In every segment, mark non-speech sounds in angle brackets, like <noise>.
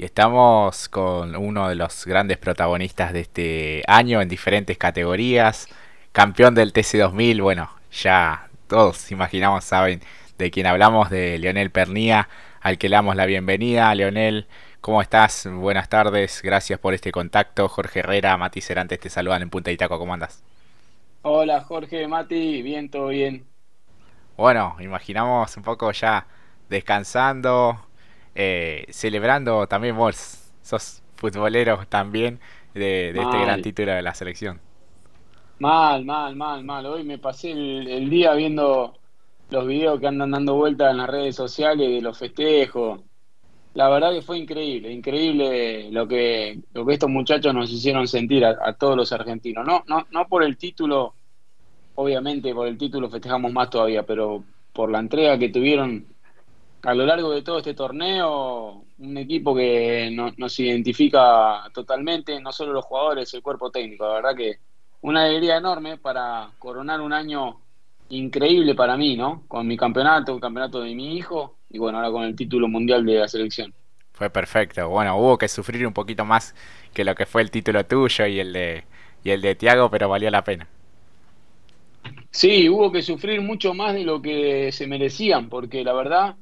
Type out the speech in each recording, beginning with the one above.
y estamos con uno de los grandes protagonistas de este año en diferentes categorías, campeón del TC2000, bueno, ya todos imaginamos, saben de quién hablamos, de Leonel Pernía, al que le damos la bienvenida. Leonel, ¿cómo estás? Buenas tardes, gracias por este contacto. Jorge Herrera, Mati Cerantes te saludan en Punta Itaco, ¿cómo andas? Hola Jorge, Mati, bien, todo bien. Bueno, imaginamos un poco ya descansando, eh, celebrando también vos, sos futbolero también de, este gran título de la selección. Mal, mal, mal, mal. Hoy me pasé el, día viendo los videos que andan dando vueltas en las redes sociales de los festejos. La verdad que fue increíble, increíble lo que, lo que estos muchachos nos hicieron sentir a, todos los argentinos. No, no, no por el título, obviamente por el título festejamos más todavía, pero por la entrega que tuvieron a lo largo de todo este torneo, un equipo que nos identifica totalmente, no solo los jugadores, el cuerpo técnico. La verdad que una alegría enorme para coronar un año increíble para mí, ¿no? Con mi campeonato, el campeonato de mi hijo y bueno, ahora con el título mundial de la selección. Fue perfecto. Bueno, hubo que sufrir un poquito más que lo que fue el título tuyo y el de y el de Tiago, pero valió la pena. Sí, hubo que sufrir mucho más de lo que se merecían, porque la verdad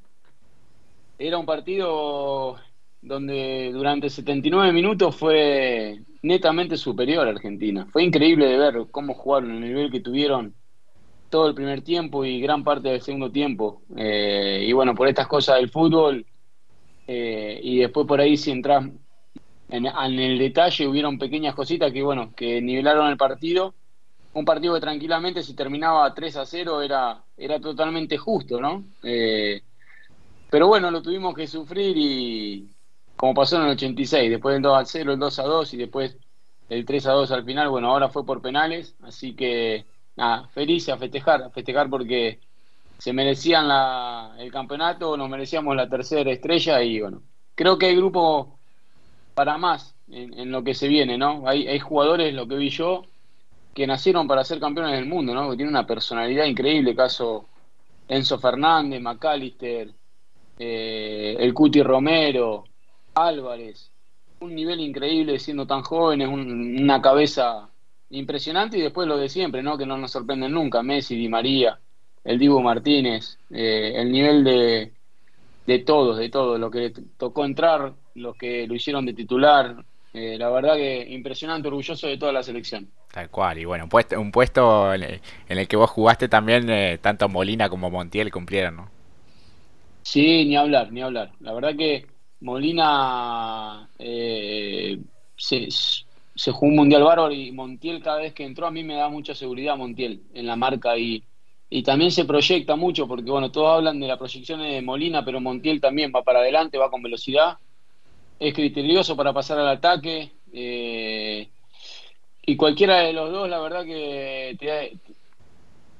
era un partido donde durante 79 minutos fue netamente superior a Argentina. Fue increíble de ver cómo jugaron, el nivel que tuvieron todo el primer tiempo y gran parte del segundo tiempo. Eh, y bueno, por estas cosas del fútbol, eh, y después por ahí si entras en, en, el detalle, hubieron pequeñas cositas que bueno, que nivelaron el partido. Un partido que tranquilamente si terminaba 3 a 0 era, era totalmente justo, ¿no? Eh, pero bueno, lo tuvimos que sufrir y como pasó en el 86, después del 2 a 0, el 2 a 2 y después el 3 a 2 al final, bueno, ahora fue por penales, así que nada, feliz a festejar, festejar porque se merecían la, el campeonato, nos merecíamos la tercera estrella y bueno, creo que hay grupo para más en, lo que se viene, ¿no? Hay, hay jugadores, lo que vi yo, que nacieron para ser campeones del mundo, ¿no? Que tienen una personalidad increíble, caso Enzo Fernández, McAllister, eh, el Cuti Romero, Álvarez, un nivel increíble siendo tan jóvenes, una cabeza impresionante y después lo de siempre, ¿no? Que no nos sorprenden nunca, Messi, Di María, el Dibu Martínez, eh, el nivel de, de todos, de todos, lo que tocó entrar, los que lo hicieron de titular, eh, la verdad que impresionante, orgulloso de toda la selección. Tal cual, y bueno, un puesto, un puesto en, el, que vos jugaste también, tanto Molina como Montiel cumplieron, ¿no? Sí, ni hablar, ni hablar. La verdad que Molina eh, se, jugó un mundial bárbaro y Montiel cada vez que entró a mí me da mucha seguridad Montiel en la marca y, y también se proyecta mucho porque bueno, todos hablan de la proyección de Molina, pero Montiel también va para adelante, va con velocidad, es criterioso para pasar al ataque eh, y cualquiera de los dos, la verdad que te,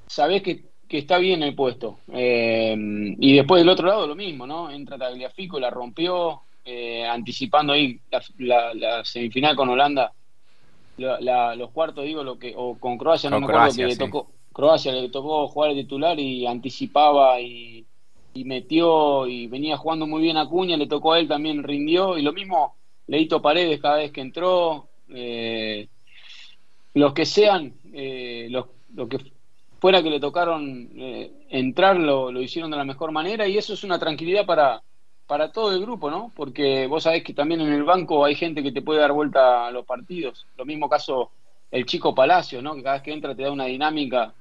sabés que que está bien el puesto. Eh, y después del otro lado lo mismo, ¿no? Entra Tagliafico, la rompió, eh, anticipando ahí la, semifinal con Holanda, los cuartos, digo, lo que o con Croacia, no me acuerdo que le tocó. Croacia le tocó jugar el titular y anticipaba y, metió y venía jugando muy bien a Cuña, le tocó a él también rindió y lo mismo Leito Paredes cada vez que entró. Eh, los que sean, los, lo que fuera que le tocaron eh, entrar, lo, lo, hicieron de la mejor manera y eso es una tranquilidad para, para todo el grupo, ¿no? Porque vos sabés que también en el banco hay gente que te puede dar vuelta a los partidos. Lo mismo caso el chico Palacio, ¿no? Que cada vez que entra te da una dinámica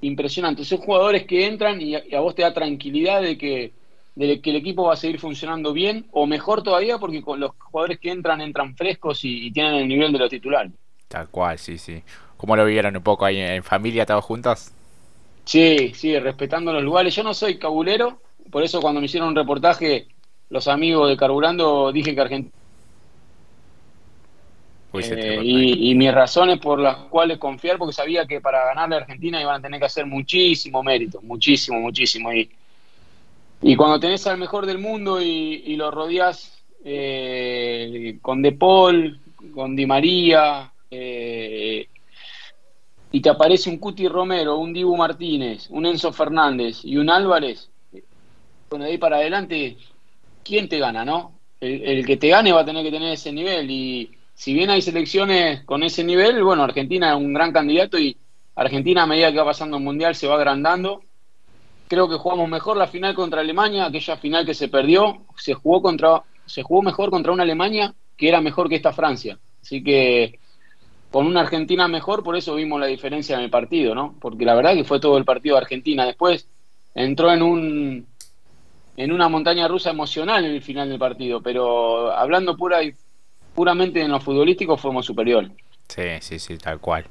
impresionante. Son jugadores que entran y a, vos te da tranquilidad de que, de que el equipo va a seguir funcionando bien o mejor todavía porque con los jugadores que entran entran frescos y, y tienen el nivel de los titulares. Tal cual, sí, sí. ¿Cómo lo vieron un poco ahí en familia, todos juntos? Sí, sí, respetando los lugares. Yo no soy cabulero, por eso cuando me hicieron un reportaje, los amigos de Carburando, dije que Argentina... Eh, y, y, mis razones por las cuales confiar, porque sabía que para ganarle a Argentina iban a tener que hacer muchísimo mérito, muchísimo, muchísimo. Y, y cuando tenés al mejor del mundo y, lo rodeás eh, con De Paul, con Di María, eh, y te aparece un Cuti Romero, un Dibu Martínez, un Enzo Fernández y un Álvarez, bueno, de ahí para adelante, ¿quién te gana, no? el, que te gane va a tener que tener ese nivel. Y si bien hay selecciones con ese nivel, bueno, Argentina es un gran candidato y Argentina a medida que va pasando el Mundial se va agrandando. Creo que jugamos mejor la final contra Alemania, aquella final que se perdió, se jugó contra se jugó mejor contra una Alemania que era mejor que esta Francia. Así que con una Argentina mejor, por eso vimos la diferencia en el partido, ¿no? Porque la verdad que fue todo el partido de Argentina. Después entró en un en una montaña rusa emocional en el final del partido, pero hablando pura y puramente en lo futbolístico fuimos superiores. Sí, sí, sí, tal cual.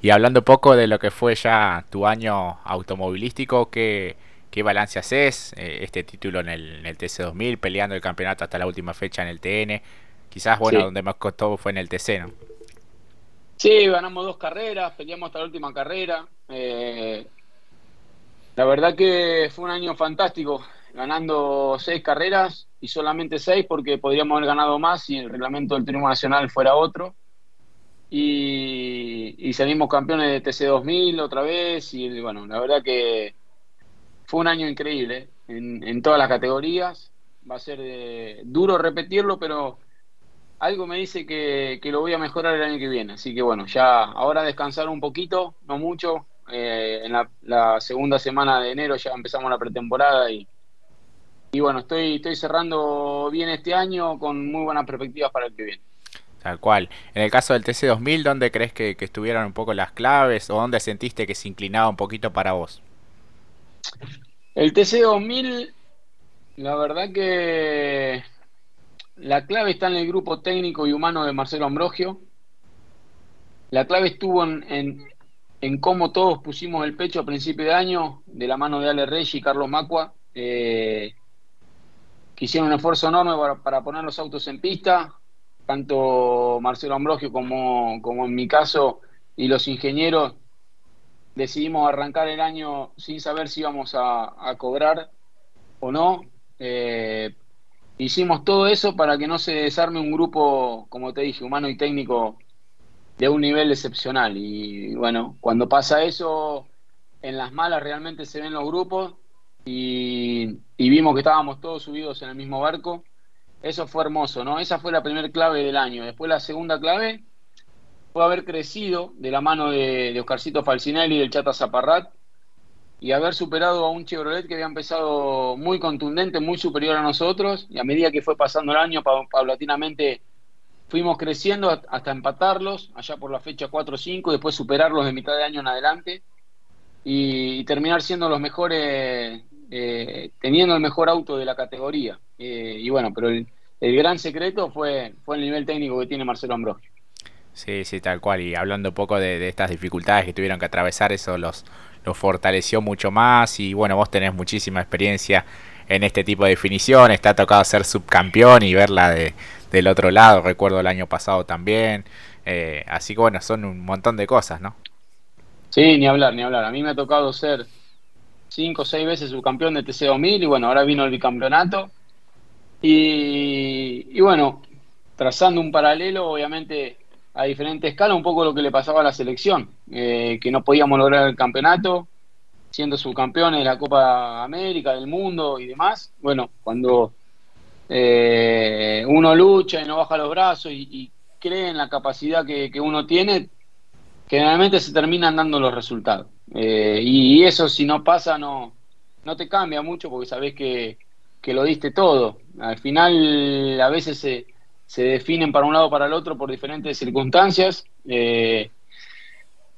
Y hablando un poco de lo que fue ya tu año automovilístico, ¿qué, qué balance haces? Eh, este título en el, en el TC2000, peleando el campeonato hasta la última fecha en el TN. Quizás, bueno, donde más costó fue en el TC, ¿no? Sí, ganamos dos carreras, peleamos hasta la última carrera. Eh, la verdad que fue un año fantástico, ganando seis carreras y solamente seis porque podríamos haber ganado más si el reglamento del Turismo Nacional fuera otro y, salimos campeones de TC2000 otra vez y bueno, la verdad que fue un año increíble en, todas las categorías. Va a ser eh, duro repetirlo, pero algo me dice que, lo voy a mejorar el año que viene. Así que bueno, ya ahora descansar un poquito, no mucho. Eh, en la, segunda semana de enero ya empezamos la pretemporada y, y bueno, estoy, estoy cerrando bien este año con muy buenas perspectivas para el que viene. Tal cual. En el caso del TC2000, ¿dónde crees que, estuvieron un poco las claves o dónde sentiste que se inclinaba un poquito para vos? El TC2000, la verdad que la clave está en el grupo técnico y humano de Marcelo Ambrogio. La clave estuvo en, en, cómo todos pusimos el pecho a principio de año, de la mano de Ale Reyes y Carlos Macua, eh, que hicieron un esfuerzo enorme para, para poner los autos en pista, tanto Marcelo Ambrogio como, como en mi caso y los ingenieros decidimos arrancar el año sin saber si íbamos a, cobrar o no. Eh, hicimos todo eso para que no se desarme un grupo, como te dije, humano y técnico de un nivel excepcional. Y bueno, cuando pasa eso, en las malas realmente se ven los grupos y, vimos que estábamos todos subidos en el mismo barco eso fue hermoso, ¿no? Esa fue la primera clave del año. Después la segunda clave fue haber crecido de la mano de, Oscarcito Falcinelli y del Chata Zaparrat y haber superado a un Chevrolet que había empezado muy contundente, muy superior a nosotros, y a medida que fue pasando el año, paulatinamente fuimos creciendo hasta empatarlos, allá por la fecha 4 o 5, después superarlos de mitad de año en adelante, y, terminar siendo los mejores, eh, teniendo el mejor auto de la categoría. Eh, y bueno, pero el, gran secreto fue, fue el nivel técnico que tiene Marcelo Ambrosio. Sí, sí, tal cual. Y hablando un poco de, estas dificultades que tuvieron que atravesar, eso los, los fortaleció mucho más. Y bueno, vos tenés muchísima experiencia en este tipo de definiciones. Te ha tocado ser subcampeón y verla de, del otro lado. Recuerdo el año pasado también. Eh, así que bueno, son un montón de cosas, ¿no? Sí, ni hablar, ni hablar. A mí me ha tocado ser cinco o seis veces subcampeón de TC2000 y bueno, ahora vino el bicampeonato y, bueno, trazando un paralelo, obviamente a diferente escala, un poco lo que le pasaba a la selección, eh, que no podíamos lograr el campeonato, siendo subcampeones de la Copa América, del mundo y demás. Bueno, cuando eh, uno lucha y no baja los brazos y, cree en la capacidad que, uno tiene, generalmente se terminan dando los resultados. Eh, y, eso si no pasa no, no te cambia mucho porque sabes que que lo diste todo. Al final a veces se, se definen para un lado o para el otro por diferentes circunstancias, eh,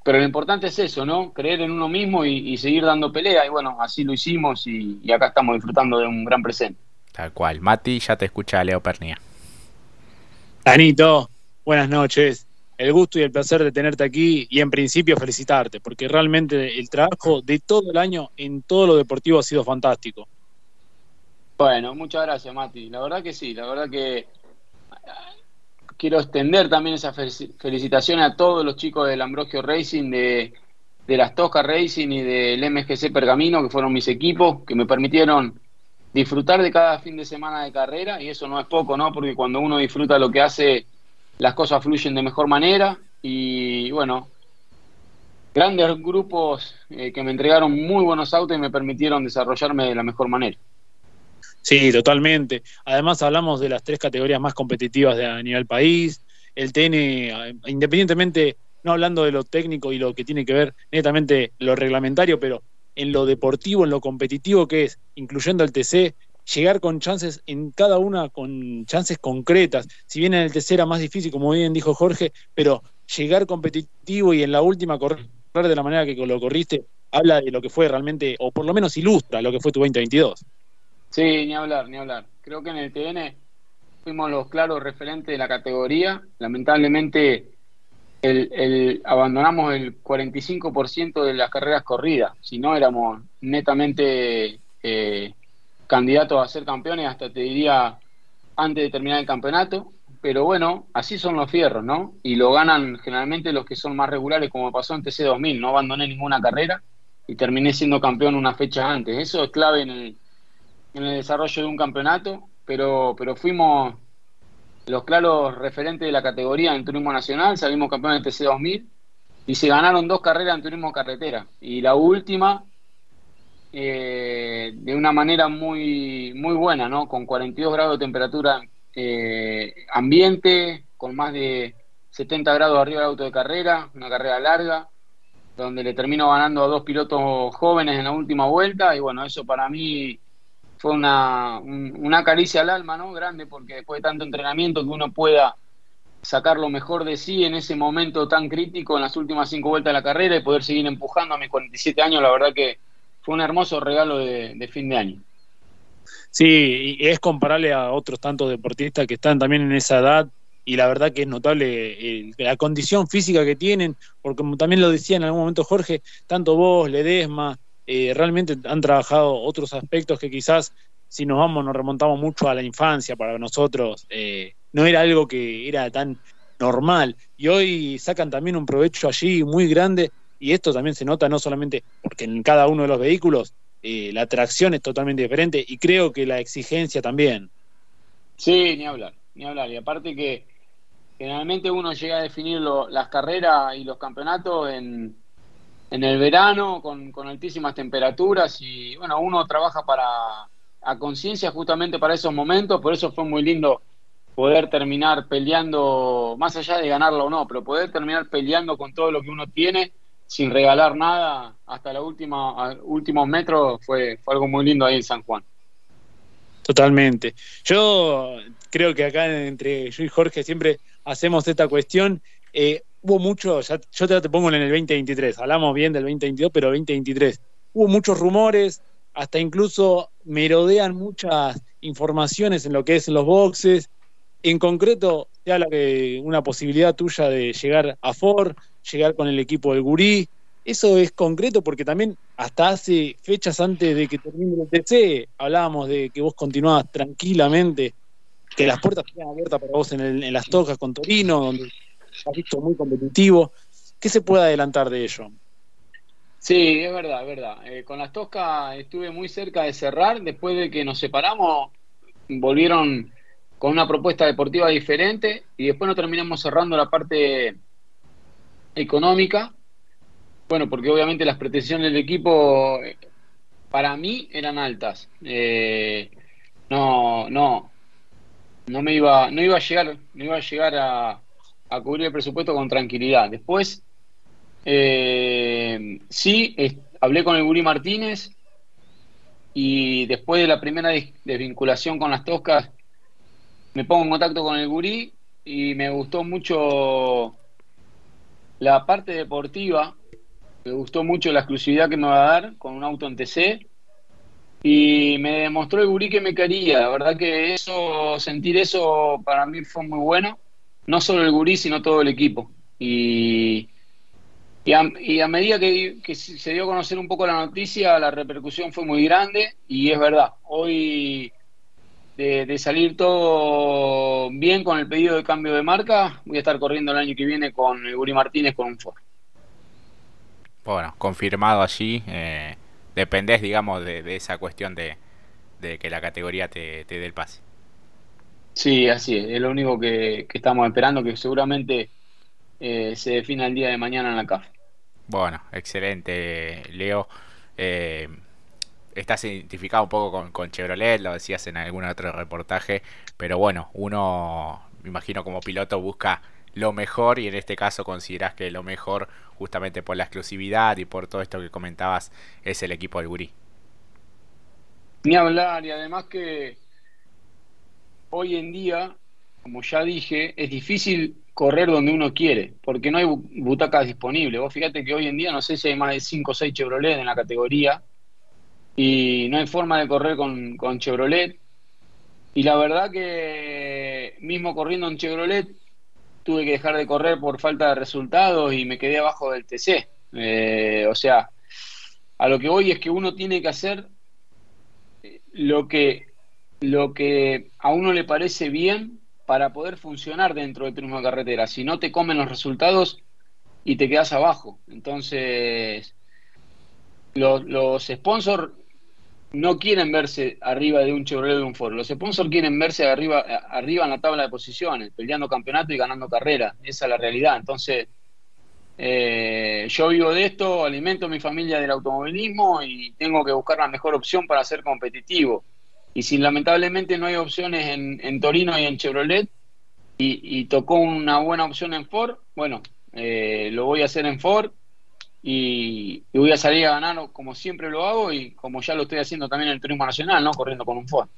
pero lo importante es eso, ¿no? Creer en uno mismo y, seguir dando pelea, y bueno, así lo hicimos y, acá estamos disfrutando de un gran presente. Tal cual. Mati, ya te escucha Leo Pernía. Danito, buenas noches. El gusto y el placer de tenerte aquí y en principio felicitarte, porque realmente el trabajo de todo el año en todo lo deportivo ha sido fantástico. Bueno, muchas gracias, Mati. La verdad que sí, la verdad que quiero extender también esa felicitaciones a todos los chicos del Ambrogio Racing, de, de las Tosca Racing y del MGC Pergamino, que fueron mis equipos, que me permitieron disfrutar de cada fin de semana de carrera, y eso no es poco, ¿no? Porque cuando uno disfruta lo que hace, las cosas fluyen de mejor manera, y bueno, grandes grupos eh, que me entregaron muy buenos autos y me permitieron desarrollarme de la mejor manera. Sí, totalmente. Además hablamos de las tres categorías más competitivas de, a nivel país. El TN, independientemente, no hablando de lo técnico y lo que tiene que ver netamente lo reglamentario, pero en lo deportivo, en lo competitivo que es, incluyendo el TC, llegar con chances en cada una, con chances concretas. Si bien en el TC era más difícil, como bien dijo Jorge, pero llegar competitivo y en la última correr de la manera que lo corriste, habla de lo que fue realmente, o por lo menos ilustra lo que fue tu 2022. Sí, ni hablar, ni hablar. Creo que en el TN fuimos los claros referentes de la categoría. Lamentablemente el, abandonamos el 45% de las carreras corridas. Si no, éramos netamente eh, candidatos a ser campeones, hasta te diría antes de terminar el campeonato. Pero bueno, así son los fierros, ¿no? Y lo ganan generalmente los que son más regulares, como pasó en TC 2000. No abandoné ninguna carrera y terminé siendo campeón una fecha antes. Eso es clave en el, en el desarrollo de un campeonato, pero, pero fuimos los claros referentes de la categoría en turismo nacional, salimos campeones del TC 2000 y se ganaron dos carreras en turismo carretera. Y la última, eh, de una manera muy, muy buena, ¿no? Con 42 grados de temperatura eh, ambiente, con más de 70 grados arriba del auto de carrera, una carrera larga, donde le termino ganando a dos pilotos jóvenes en la última vuelta. Y bueno, eso para mí fue una, una caricia al alma, ¿no? Grande, porque después de tanto entrenamiento que uno pueda sacar lo mejor de sí en ese momento tan crítico en las últimas cinco vueltas de la carrera y poder seguir empujando a mis 47 años, la verdad que fue un hermoso regalo de, fin de año. Sí, y es comparable a otros tantos deportistas que están también en esa edad y la verdad que es notable la condición física que tienen, porque como también lo decía en algún momento Jorge, tanto vos, Ledesma, eh, realmente han trabajado otros aspectos que quizás si nos vamos, nos remontamos mucho a la infancia para nosotros, eh, no era algo que era tan normal. Y hoy sacan también un provecho allí muy grande y esto también se nota no solamente porque en cada uno de los vehículos eh, la tracción es totalmente diferente y creo que la exigencia también. Sí, ni hablar, ni hablar. Y aparte que generalmente uno llega a definir las carreras y los campeonatos en, en el verano con, altísimas temperaturas y bueno, uno trabaja para a conciencia justamente para esos momentos, por eso fue muy lindo poder terminar peleando, más allá de ganarlo o no, pero poder terminar peleando con todo lo que uno tiene sin regalar nada hasta la última últimos metros fue, algo muy lindo ahí en San Juan. Totalmente. Yo creo que acá entre yo y Jorge siempre hacemos esta cuestión. Eh, hubo mucho, ya, yo te, pongo en el 2023, hablamos bien del 2022, pero 2023. Hubo muchos rumores, hasta incluso merodean muchas informaciones en lo que es los boxes. En concreto, se habla de una posibilidad tuya de llegar a Ford, llegar con el equipo del Gurí. Eso es concreto porque también hasta hace fechas antes de que termine el TC hablábamos de que vos continuabas tranquilamente, que las puertas estaban abiertas para vos en, en las tocas con Torino, donde muy competitivo. ¿Qué se puede adelantar de ello? Sí, es verdad, es verdad. Eh, con las Toscas estuve muy cerca de cerrar. Después de que nos separamos, volvieron con una propuesta deportiva diferente y después no terminamos cerrando la parte económica. Bueno, porque obviamente las pretensiones del equipo para mí eran altas. Eh, no, no, no me iba, no iba a llegar, no iba a llegar a, a cubrir el presupuesto con tranquilidad. Después, eh, sí, hablé con el Guri Martínez y después de la primera desvinculación con las Toscas, me pongo en contacto con el Gurí y me gustó mucho la parte deportiva, me gustó mucho la exclusividad que me va a dar con un auto en TC y me demostró el Gurí que me quería. La verdad que eso, sentir eso para mí fue muy bueno no solo el gurí, sino todo el equipo. Y, y, a, medida que, se dio a conocer un poco la noticia, la repercusión fue muy grande y es verdad, hoy de, salir todo bien con el pedido de cambio de marca, voy a estar corriendo el año que viene con el Gurí Martínez con un Ford. Bueno, confirmado allí, eh, dependés, digamos, de, esa cuestión de, que la categoría te dé el pase. Sí, así es, es lo único que, estamos esperando, que seguramente eh, se defina el día de mañana en la CAF. Bueno, excelente, Leo. Eh, estás identificado un poco con, Chevrolet, lo decías en algún otro reportaje, pero bueno, uno, me imagino como piloto busca lo mejor y en este caso consideras que lo mejor, justamente por la exclusividad y por todo esto que comentabas, es el equipo del Gurí. Ni hablar, y además que hoy en día, como ya dije, es difícil correr donde uno quiere, porque no hay butacas disponibles. Vos fíjate que hoy en día no sé si hay más de 5 o 6 Chevrolet en la categoría y no hay forma de correr con, Chevrolet. Y la verdad que mismo corriendo en Chevrolet tuve que dejar de correr por falta de resultados y me quedé abajo del TC. Eh, o sea, a lo que voy es que uno tiene que hacer lo que, lo que a uno le parece bien para poder funcionar dentro del turismo de carretera. Si no, te comen los resultados y te quedas abajo. Entonces, los, sponsors no quieren verse arriba de un Chevrolet de un Ford. Los sponsors quieren verse arriba, arriba en la tabla de posiciones, peleando campeonato y ganando carrera. Esa es la realidad. Entonces, eh, yo vivo de esto, alimento a mi familia del automovilismo y tengo que buscar la mejor opción para ser competitivo. Y si lamentablemente no hay opciones en, Torino y en Chevrolet y, tocó una buena opción en Ford, bueno, eh, lo voy a hacer en Ford y, voy a salir a ganar como siempre lo hago y como ya lo estoy haciendo también en el turismo nacional, ¿no? Corriendo con un Ford.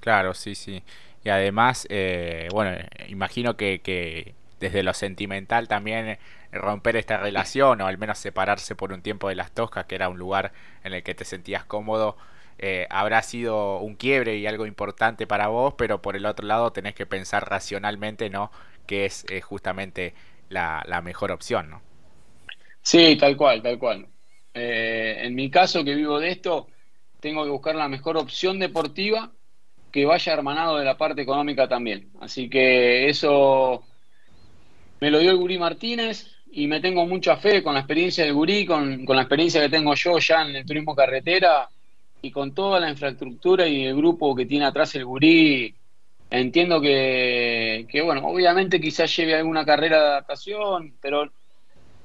Claro, sí, sí. Y además, eh, bueno, imagino que, que desde lo sentimental también romper esta relación o al menos separarse por un tiempo de las Toscas, que era un lugar en el que te sentías cómodo, eh, habrá sido un quiebre y algo importante para vos, pero por el otro lado tenés que pensar racionalmente, ¿no? Que es eh, justamente la, mejor opción, ¿no? Sí, tal cual, tal cual. Eh, en mi caso, que vivo de esto, tengo que buscar la mejor opción deportiva que vaya hermanado de la parte económica también. Así que eso me lo dio el Gurí Martínez y me tengo mucha fe con la experiencia del Gurí, con, con la experiencia que tengo yo ya en el turismo carretera y con toda la infraestructura y el grupo que tiene atrás el Gurí, entiendo que, bueno, obviamente quizás lleve alguna carrera de adaptación, pero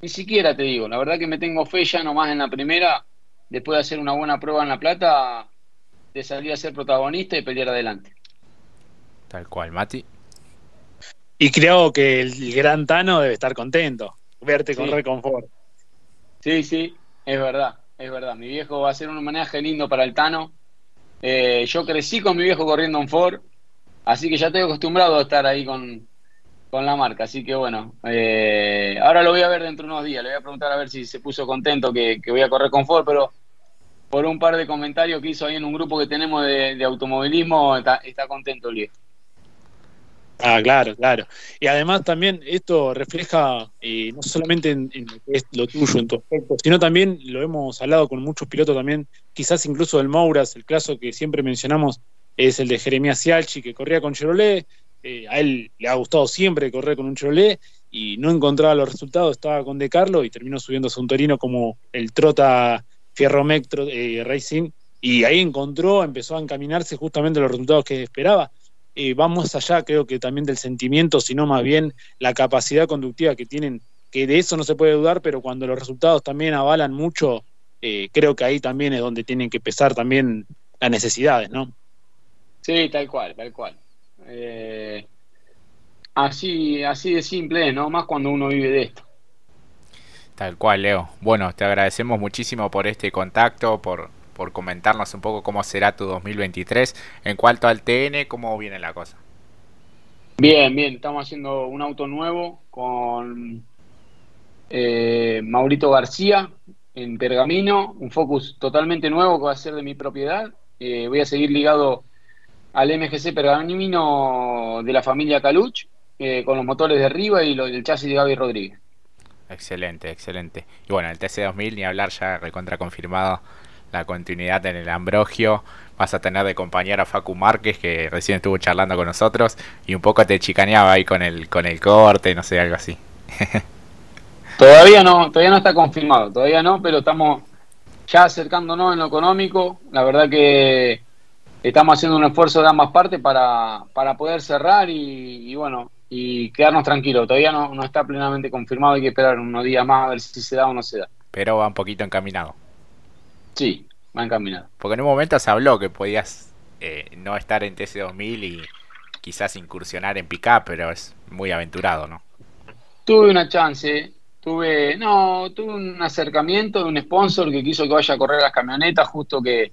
ni siquiera te digo, la verdad que me tengo fe ya nomás en la primera, después de hacer una buena prueba en La Plata, de salir a ser protagonista y pelear adelante. Tal cual, Mati. Y creo que el gran Tano debe estar contento, verte con reconfort. Sí, sí, es verdad es verdad. Mi viejo va a ser un homenaje lindo para el Tano. Eh, yo crecí con mi viejo corriendo en Ford, así que ya estoy acostumbrado a estar ahí con, la marca. Así que bueno, eh, ahora lo voy a ver dentro de unos días. Le voy a preguntar a ver si se puso contento que, voy a correr con Ford, pero por un par de comentarios que hizo ahí en un grupo que tenemos de, automovilismo, está, está contento el viejo. Ah, claro, claro. Y además también esto refleja eh, no solamente en, lo que es lo tuyo, en tu aspecto, sino también lo hemos hablado con muchos pilotos también, quizás incluso del Mouras, el caso que siempre mencionamos es el de Jeremías Cialchi, que corría con Chevrolet, eh, a él le ha gustado siempre correr con un Chevrolet y no encontraba los resultados, estaba con De Carlo y terminó subiéndose a un Torino como el Trota Fierromectro eh, Racing. Y ahí encontró, empezó a encaminarse justamente los resultados que esperaba eh, va más allá, creo que también del sentimiento, sino más bien la capacidad conductiva que tienen, que de eso no se puede dudar, pero cuando los resultados también avalan mucho, eh, creo que ahí también es donde tienen que pesar también las necesidades, ¿no? Sí, tal cual, tal cual. Eh, así, así de simple, ¿no? Más cuando uno vive de esto. Tal cual, Leo. Bueno, te agradecemos muchísimo por este contacto, por, por comentarnos un poco cómo será tu 2023. En cuanto al TN, ¿cómo viene la cosa? Bien, bien, estamos haciendo un auto nuevo con eh, Maurito García en Pergamino, un Focus totalmente nuevo que va a ser de mi propiedad. Eh, voy a seguir ligado al MGC Pergamino de la familia Caluch, eh, con los motores de arriba y el chasis de Gaby Rodríguez. Excelente, excelente. Y bueno, el TC2000, ni hablar, ya recontra confirmado la continuidad en el Ambrogio. Vas a tener de compañero a Facu Márquez, que recién estuvo charlando con nosotros, y un poco te chicaneaba ahí con el, con el corte, no sé, algo así. <laughs> todavía no, todavía no está confirmado, todavía no, pero estamos ya acercándonos en lo económico. La verdad que estamos haciendo un esfuerzo de ambas partes para, para poder cerrar y, bueno, y quedarnos tranquilos. Todavía no, no está plenamente confirmado, hay que esperar unos días más a ver si se da o no se da. Pero va un poquito encaminado. Sí, va encaminado. Porque en un momento se habló que podías eh, no estar en TC2000 y quizás incursionar en pick pero es muy aventurado, ¿no? Tuve una chance, tuve, no, tuve un acercamiento de un sponsor que quiso que vaya a correr las camionetas, justo que,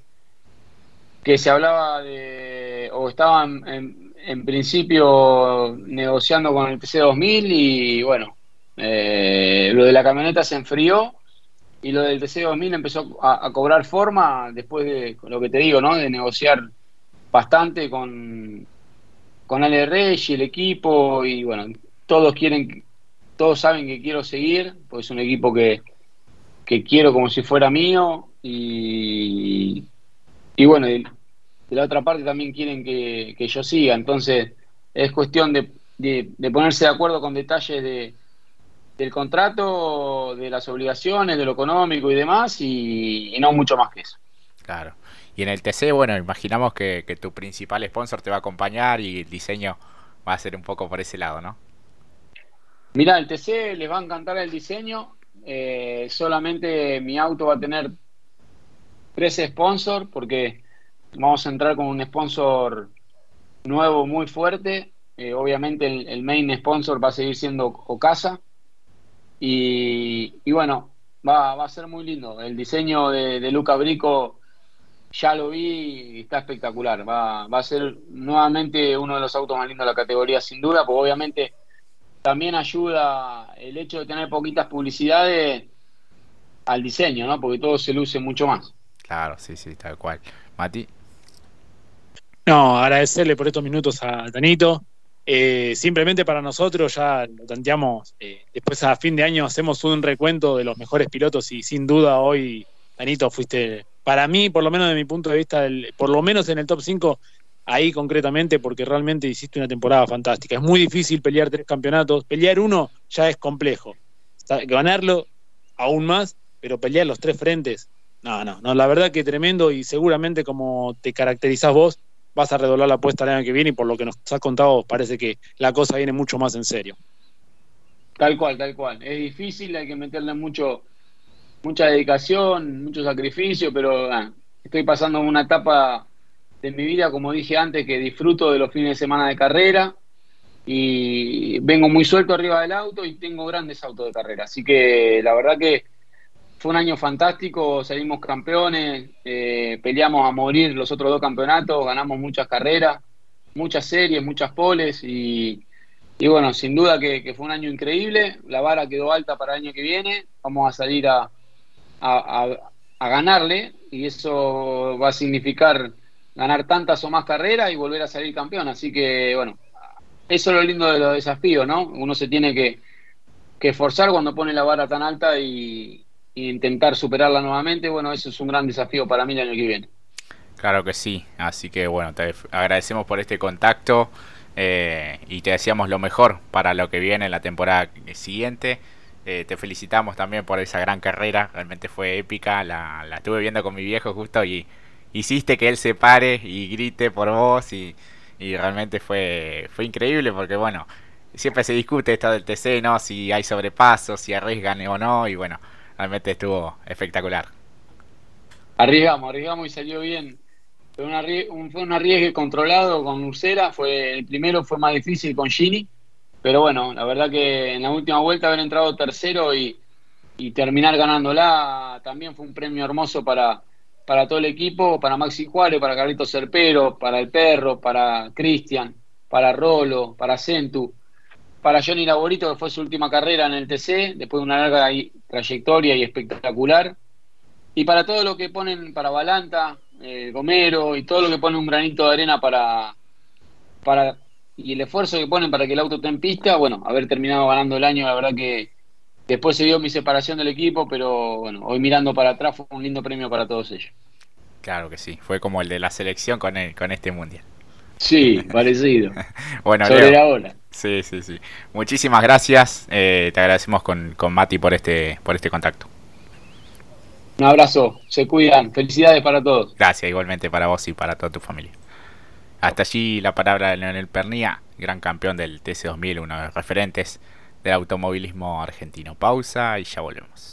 que se hablaba de, o estaban en, en principio negociando con el TC2000 y bueno, eh, lo de la camioneta se enfrió y lo del TC2000 empezó a, cobrar forma después de lo que te digo, ¿no? De negociar bastante con, con Ale Reyes y el equipo y bueno, todos quieren, todos saben que quiero seguir, porque es un equipo que, que quiero como si fuera mío y, y bueno, de, la otra parte también quieren que, que, yo siga, entonces es cuestión de, de ponerse de acuerdo con detalles de, del contrato, de las obligaciones, de lo económico y demás, y, y no mucho más que eso. Claro. Y en el TC, bueno, imaginamos que, que, tu principal sponsor te va a acompañar y el diseño va a ser un poco por ese lado, ¿no? Mira, el TC les va a encantar el diseño. Eh, solamente mi auto va a tener tres sponsors porque vamos a entrar con un sponsor nuevo muy fuerte. Eh, obviamente el, el, main sponsor va a seguir siendo Ocasa. Y, y bueno, va, va, a ser muy lindo. El diseño de, de Luca Brico ya lo vi y está espectacular. Va, va a ser nuevamente uno de los autos más lindos de la categoría, sin duda, porque obviamente también ayuda el hecho de tener poquitas publicidades al diseño, ¿no? Porque todo se luce mucho más. Claro, sí, sí, tal cual. Mati. No, agradecerle por estos minutos a Danito. Eh, simplemente para nosotros ya lo tanteamos. Eh, después a fin de año hacemos un recuento de los mejores pilotos y sin duda hoy, Danito, fuiste para mí, por lo menos de mi punto de vista, por lo menos en el top 5, ahí concretamente, porque realmente hiciste una temporada fantástica. Es muy difícil pelear tres campeonatos. Pelear uno ya es complejo. Ganarlo aún más, pero pelear los tres frentes, no, no, no. La verdad que tremendo y seguramente como te caracterizás vos, vas a redoblar la apuesta el año que viene y por lo que nos has contado, parece que la cosa viene mucho más en serio. Tal cual, tal cual. Es difícil, hay que meterle mucho mucha dedicación, mucho sacrificio, pero ah, estoy pasando una etapa de mi vida, como dije antes, que disfruto de los fines de semana de carrera y vengo muy suelto arriba del auto y tengo grandes autos de carrera. Así que la verdad que fue un año fantástico, salimos campeones, eh, peleamos a morir los otros dos campeonatos, ganamos muchas carreras, muchas series, muchas poles y, y bueno, sin duda que, fue un año increíble, la vara quedó alta para el año que viene, vamos a salir a, a, a, a, ganarle y eso va a significar ganar tantas o más carreras y volver a salir campeón. Así que, bueno, eso es lo lindo de los desafíos, ¿no? Uno se tiene que, que esforzar cuando pone la vara tan alta y, y, intentar superarla nuevamente. Bueno, eso es un gran desafío para mí el año que viene. Claro que sí, así que bueno, te agradecemos por este contacto eh, y te deseamos lo mejor para lo que viene en la temporada siguiente. Eh, te felicitamos también por esa gran carrera, realmente fue épica, la, la estuve viendo con mi viejo justo y hiciste que él se pare y grite por vos y, y, realmente fue, fue increíble porque bueno, siempre se discute esto del TC, ¿no? Si hay sobrepasos, si arriesgan o no y bueno, realmente estuvo espectacular. Arriesgamos, arriesgamos y salió bien. Fue, un, arriesgue controlado con Ursera, fue, el primero fue más difícil con Gini pero bueno, la verdad que en la última vuelta haber entrado tercero y, y terminar ganándola también fue un premio hermoso para, para todo el equipo, para Maxi Juárez, para Carlito Cerpero, para el Perro, para Cristian, para Rolo, para Centu, para Johnny Laborito, que fue su última carrera en el TC, después de una larga trayectoria y espectacular. Y para todo lo que ponen para Balanta, eh, Gomero y todo lo que pone un granito de arena para, para y el esfuerzo que ponen para que el auto esté en pista, bueno, haber terminado ganando el año, la verdad que después se dio mi separación del equipo, pero bueno, hoy mirando para atrás fue un lindo premio para todos ellos. Claro que sí, fue como el de la selección con, el, con este mundial. Sí, <laughs> parecido. bueno, Sobre Leo, la ola. Sí, sí, sí. Muchísimas gracias. Eh, te agradecemos con, con Mati por este, por este contacto. Un abrazo, se cuidan. Felicidades para todos. Gracias, igualmente para vos y para toda tu familia. Hasta allí la palabra de Leonel Pernía, gran campeón del TC2000, uno de los referentes del automovilismo argentino. Pausa y ya volvemos.